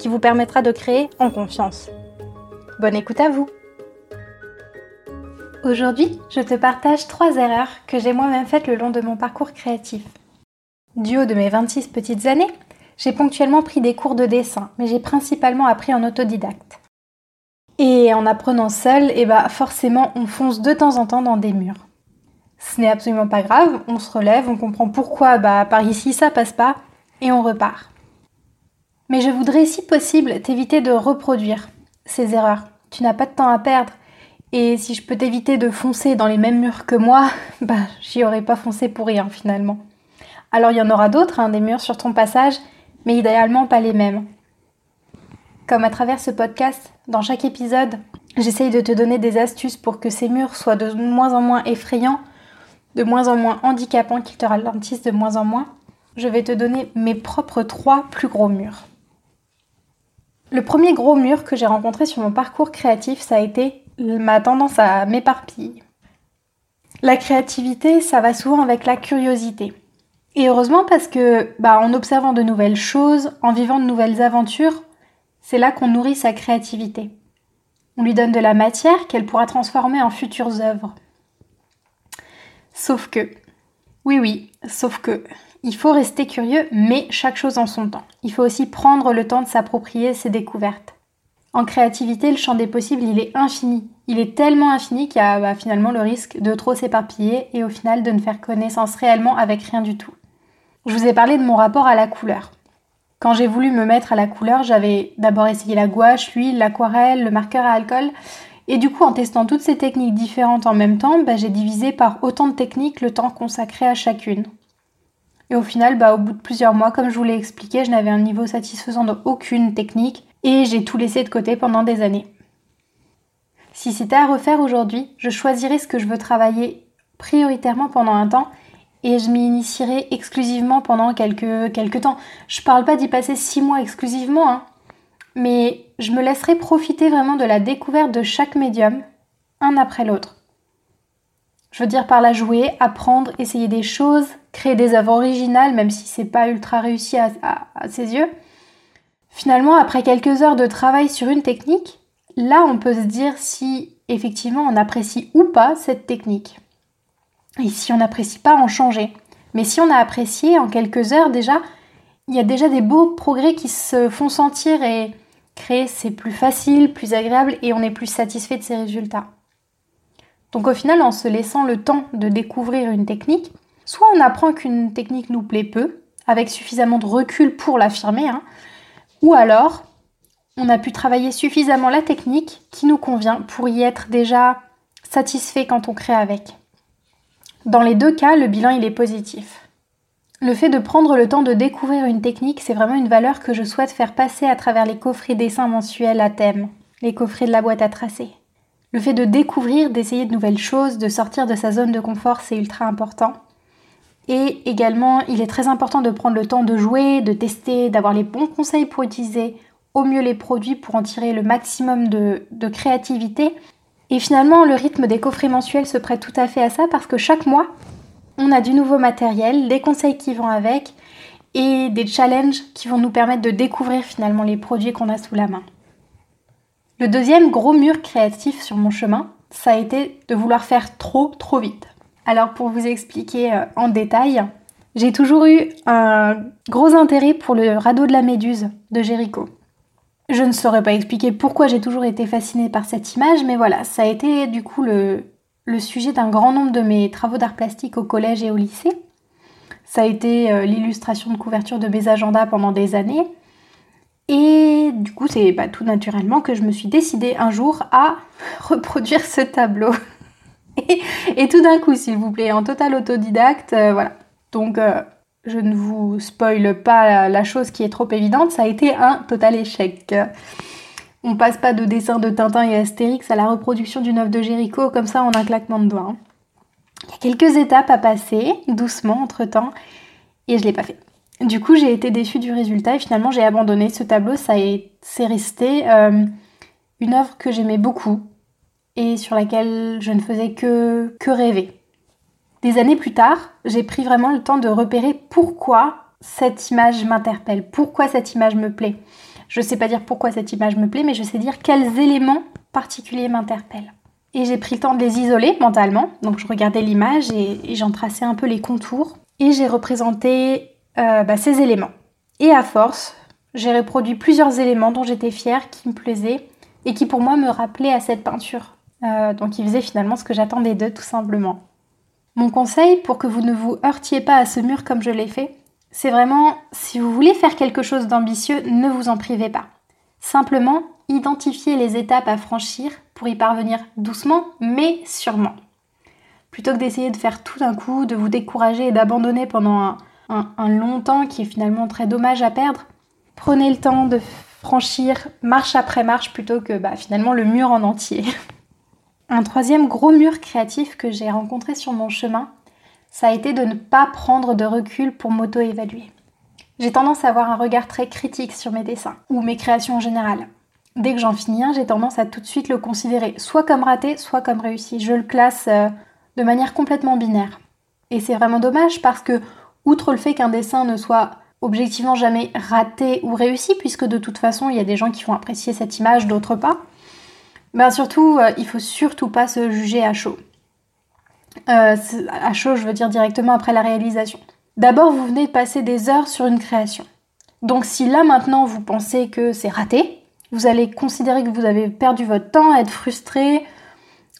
qui vous permettra de créer en confiance. Bonne écoute à vous Aujourd'hui, je te partage trois erreurs que j'ai moi-même faites le long de mon parcours créatif. Du haut de mes 26 petites années, j'ai ponctuellement pris des cours de dessin, mais j'ai principalement appris en autodidacte. Et en apprenant seul, eh bah forcément, on fonce de temps en temps dans des murs. Ce n'est absolument pas grave, on se relève, on comprend pourquoi bah par ici ça passe pas et on repart. Mais je voudrais si possible t'éviter de reproduire ces erreurs. Tu n'as pas de temps à perdre. Et si je peux t'éviter de foncer dans les mêmes murs que moi, bah j'y aurais pas foncé pour rien finalement. Alors il y en aura d'autres, hein, des murs sur ton passage, mais idéalement pas les mêmes. Comme à travers ce podcast, dans chaque épisode, j'essaye de te donner des astuces pour que ces murs soient de moins en moins effrayants, de moins en moins handicapants, qu'ils te ralentissent de moins en moins. Je vais te donner mes propres trois plus gros murs. Le premier gros mur que j'ai rencontré sur mon parcours créatif, ça a été ma tendance à m'éparpiller. La créativité, ça va souvent avec la curiosité. Et heureusement parce que, bah, en observant de nouvelles choses, en vivant de nouvelles aventures, c'est là qu'on nourrit sa créativité. On lui donne de la matière qu'elle pourra transformer en futures œuvres. Sauf que, oui oui, sauf que, il faut rester curieux, mais chaque chose en son temps. Il faut aussi prendre le temps de s'approprier ses découvertes. En créativité, le champ des possibles, il est infini. Il est tellement infini qu'il y a bah, finalement le risque de trop s'éparpiller et au final de ne faire connaissance réellement avec rien du tout. Je vous ai parlé de mon rapport à la couleur. Quand j'ai voulu me mettre à la couleur, j'avais d'abord essayé la gouache, l'huile, l'aquarelle, le marqueur à alcool. Et du coup, en testant toutes ces techniques différentes en même temps, bah, j'ai divisé par autant de techniques le temps consacré à chacune. Et au final, bah, au bout de plusieurs mois, comme je vous l'ai expliqué, je n'avais un niveau satisfaisant de aucune technique et j'ai tout laissé de côté pendant des années. Si c'était à refaire aujourd'hui, je choisirais ce que je veux travailler prioritairement pendant un temps et je m'y initierai exclusivement pendant quelques, quelques temps. Je parle pas d'y passer six mois exclusivement, hein, mais je me laisserai profiter vraiment de la découverte de chaque médium, un après l'autre. Je veux dire par là jouer, apprendre, essayer des choses, créer des œuvres originales, même si c'est pas ultra réussi à, ses yeux. Finalement, après quelques heures de travail sur une technique, là on peut se dire si effectivement on apprécie ou pas cette technique. Et si on n'apprécie pas, en changer. Mais si on a apprécié en quelques heures déjà, il y a déjà des beaux progrès qui se font sentir et créer c'est plus facile, plus agréable et on est plus satisfait de ses résultats. Donc au final, en se laissant le temps de découvrir une technique, soit on apprend qu'une technique nous plaît peu, avec suffisamment de recul pour l'affirmer, hein, ou alors on a pu travailler suffisamment la technique qui nous convient pour y être déjà satisfait quand on crée avec. Dans les deux cas, le bilan il est positif. Le fait de prendre le temps de découvrir une technique, c'est vraiment une valeur que je souhaite faire passer à travers les coffrets dessins mensuels à thème, les coffrets de la boîte à tracer. Le fait de découvrir, d'essayer de nouvelles choses, de sortir de sa zone de confort, c'est ultra important. Et également, il est très important de prendre le temps de jouer, de tester, d'avoir les bons conseils pour utiliser au mieux les produits pour en tirer le maximum de, créativité. Et finalement, le rythme des coffrets mensuels se prête tout à fait à ça parce que chaque mois, on a du nouveau matériel, des conseils qui vont avec et des challenges qui vont nous permettre de découvrir finalement les produits qu'on a sous la main. Le deuxième gros mur créatif sur mon chemin, ça a été de vouloir faire trop trop vite. Alors pour vous expliquer euh, en détail, j'ai toujours eu un gros intérêt pour le radeau de la méduse de Jéricho. Je ne saurais pas expliquer pourquoi j'ai toujours été fascinée par cette image, mais voilà, ça a été du coup le, sujet d'un grand nombre de mes travaux d'art plastique au collège et au lycée. Ça a été euh, l'illustration de couverture de mes agendas pendant des années. Et du coup, c'est pas tout naturellement que je me suis décidée un jour à reproduire ce tableau. et, tout d'un coup, s'il vous plaît, en total autodidacte, euh, voilà. Donc, euh, je ne vous spoile pas la chose qui est trop évidente, ça a été un total échec. On passe pas de dessin de Tintin et Astérix à la reproduction d'une œuvre de Géricault comme ça en un claquement de doigts. Hein. Il y a quelques étapes à passer, doucement entre temps, et je l'ai pas fait. Du coup, j'ai été déçue du résultat et finalement j'ai abandonné ce tableau. Ça c'est resté euh, une œuvre que j'aimais beaucoup et sur laquelle je ne faisais que, que rêver. Des années plus tard, j'ai pris vraiment le temps de repérer pourquoi cette image m'interpelle, pourquoi cette image me plaît. Je ne sais pas dire pourquoi cette image me plaît, mais je sais dire quels éléments particuliers m'interpellent. Et j'ai pris le temps de les isoler mentalement. Donc je regardais l'image et, j'en traçais un peu les contours. Et j'ai représenté euh, bah, ces éléments. Et à force, j'ai reproduit plusieurs éléments dont j'étais fière, qui me plaisaient et qui pour moi me rappelaient à cette peinture. Euh, donc ils faisaient finalement ce que j'attendais d'eux tout simplement. Mon conseil pour que vous ne vous heurtiez pas à ce mur comme je l'ai fait, c'est vraiment si vous voulez faire quelque chose d'ambitieux, ne vous en privez pas. Simplement, identifiez les étapes à franchir pour y parvenir doucement mais sûrement. Plutôt que d'essayer de faire tout d'un coup, de vous décourager et d'abandonner pendant un, long temps qui est finalement très dommage à perdre, prenez le temps de franchir marche après marche plutôt que bah, finalement le mur en entier. Un troisième gros mur créatif que j'ai rencontré sur mon chemin, ça a été de ne pas prendre de recul pour m'auto-évaluer. J'ai tendance à avoir un regard très critique sur mes dessins, ou mes créations en général. Dès que j'en finis un, j'ai tendance à tout de suite le considérer soit comme raté, soit comme réussi. Je le classe euh, de manière complètement binaire. Et c'est vraiment dommage parce que, outre le fait qu'un dessin ne soit objectivement jamais raté ou réussi, puisque de toute façon, il y a des gens qui vont apprécier cette image, d'autres pas, ben surtout, euh, il faut surtout pas se juger à chaud. Euh, à chaud, je veux dire directement après la réalisation. D'abord, vous venez de passer des heures sur une création. Donc si là maintenant vous pensez que c'est raté, vous allez considérer que vous avez perdu votre temps, être frustré.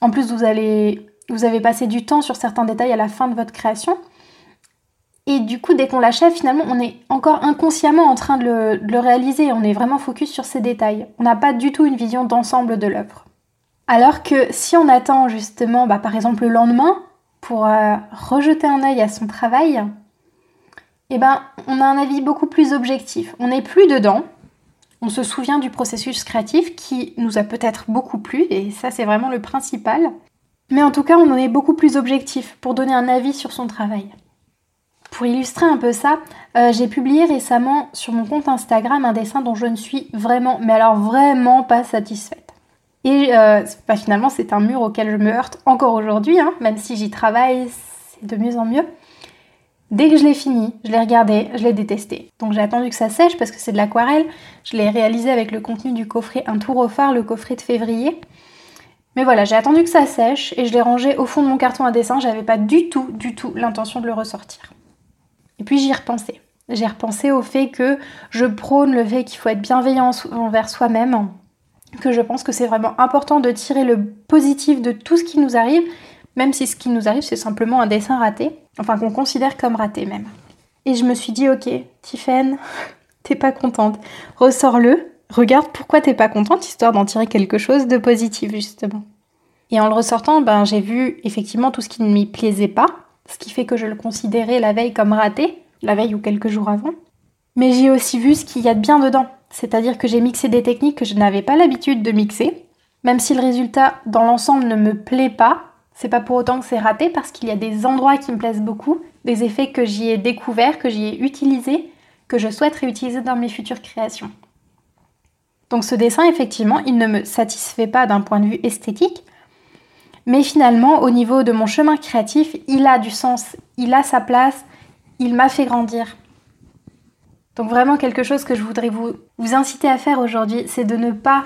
En plus, vous allez vous avez passé du temps sur certains détails à la fin de votre création. Et du coup, dès qu'on l'achève, finalement, on est encore inconsciemment en train de le, réaliser. On est vraiment focus sur ces détails. On n'a pas du tout une vision d'ensemble de l'œuvre. Alors que si on attend justement, bah, par exemple, le lendemain pour euh, rejeter un œil à son travail, eh ben, on a un avis beaucoup plus objectif. On n'est plus dedans. On se souvient du processus créatif qui nous a peut-être beaucoup plu, et ça c'est vraiment le principal. Mais en tout cas, on en est beaucoup plus objectif pour donner un avis sur son travail. Pour illustrer un peu ça, euh, j'ai publié récemment sur mon compte Instagram un dessin dont je ne suis vraiment, mais alors vraiment pas satisfaite. Et euh, finalement, c'est un mur auquel je me heurte encore aujourd'hui, hein, même si j'y travaille, c'est de mieux en mieux. Dès que je l'ai fini, je l'ai regardé, je l'ai détesté. Donc j'ai attendu que ça sèche parce que c'est de l'aquarelle. Je l'ai réalisé avec le contenu du coffret Un tour au phare, le coffret de février. Mais voilà, j'ai attendu que ça sèche et je l'ai rangé au fond de mon carton à dessin. J'avais pas du tout, du tout l'intention de le ressortir. Et puis j'y repensé. J'ai repensé au fait que je prône le fait qu'il faut être bienveillant envers soi-même, que je pense que c'est vraiment important de tirer le positif de tout ce qui nous arrive, même si ce qui nous arrive c'est simplement un dessin raté, enfin qu'on considère comme raté même. Et je me suis dit ok, Tiffen, t'es pas contente, ressors-le, regarde pourquoi t'es pas contente, histoire d'en tirer quelque chose de positif justement. Et en le ressortant, ben, j'ai vu effectivement tout ce qui ne m'y plaisait pas, ce qui fait que je le considérais la veille comme raté, la veille ou quelques jours avant. Mais j'ai aussi vu ce qu'il y a de bien dedans, c'est-à-dire que j'ai mixé des techniques que je n'avais pas l'habitude de mixer. Même si le résultat dans l'ensemble ne me plaît pas, c'est pas pour autant que c'est raté parce qu'il y a des endroits qui me plaisent beaucoup, des effets que j'y ai découverts, que j'y ai utilisés, que je souhaite réutiliser dans mes futures créations. Donc ce dessin, effectivement, il ne me satisfait pas d'un point de vue esthétique, mais finalement, au niveau de mon chemin créatif, il a du sens, il a sa place, il m'a fait grandir. Donc vraiment quelque chose que je voudrais vous, inciter à faire aujourd'hui, c'est de ne pas,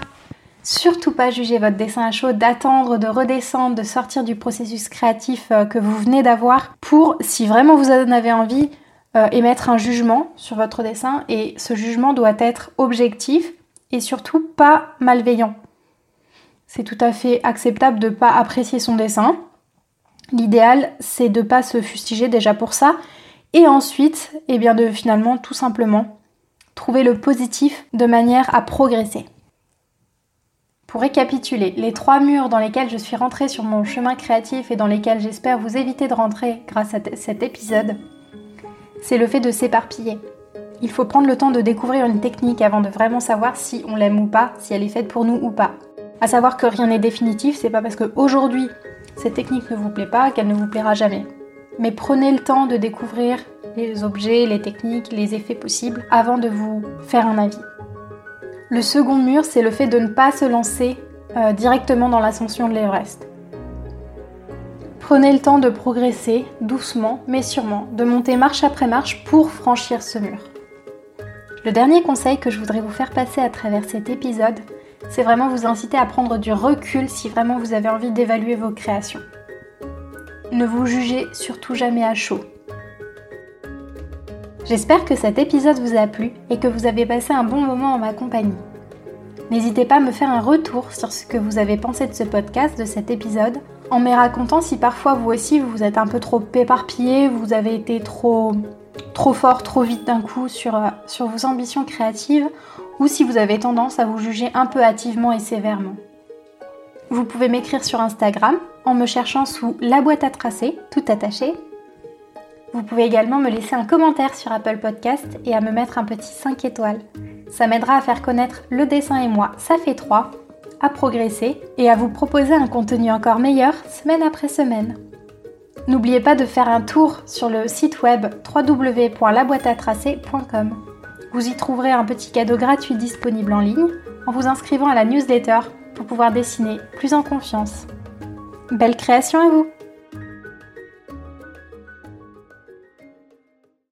surtout pas juger votre dessin à chaud, d'attendre, de redescendre, de sortir du processus créatif euh, que vous venez d'avoir pour, si vraiment vous en avez envie, euh, émettre un jugement sur votre dessin. Et ce jugement doit être objectif et surtout pas malveillant. C'est tout à fait acceptable de ne pas apprécier son dessin. L'idéal, c'est de ne pas se fustiger déjà pour ça. Et ensuite, eh bien de finalement tout simplement trouver le positif de manière à progresser. Pour récapituler, les trois murs dans lesquels je suis rentrée sur mon chemin créatif et dans lesquels j'espère vous éviter de rentrer grâce à cet épisode, c'est le fait de s'éparpiller. Il faut prendre le temps de découvrir une technique avant de vraiment savoir si on l'aime ou pas, si elle est faite pour nous ou pas. À savoir que rien n'est définitif, c'est pas parce qu'aujourd'hui cette technique ne vous plaît pas qu'elle ne vous plaira jamais. Mais prenez le temps de découvrir les objets, les techniques, les effets possibles avant de vous faire un avis. Le second mur, c'est le fait de ne pas se lancer euh, directement dans l'ascension de l'Everest. Prenez le temps de progresser doucement mais sûrement, de monter marche après marche pour franchir ce mur. Le dernier conseil que je voudrais vous faire passer à travers cet épisode, c'est vraiment vous inciter à prendre du recul si vraiment vous avez envie d'évaluer vos créations. Ne vous jugez surtout jamais à chaud. J'espère que cet épisode vous a plu et que vous avez passé un bon moment en ma compagnie. N'hésitez pas à me faire un retour sur ce que vous avez pensé de ce podcast, de cet épisode, en me racontant si parfois vous aussi vous êtes un peu trop éparpillé, vous avez été trop, trop fort, trop vite d'un coup sur, euh, sur vos ambitions créatives, ou si vous avez tendance à vous juger un peu hâtivement et sévèrement. Vous pouvez m'écrire sur Instagram en me cherchant sous la boîte à tracer, tout attaché. Vous pouvez également me laisser un commentaire sur Apple Podcast et à me mettre un petit 5 étoiles. Ça m'aidera à faire connaître le dessin et moi, ça fait 3, à progresser et à vous proposer un contenu encore meilleur semaine après semaine. N'oubliez pas de faire un tour sur le site web www.laboîteatracer.com. Vous y trouverez un petit cadeau gratuit disponible en ligne en vous inscrivant à la newsletter pour pouvoir dessiner plus en confiance. Belle création à vous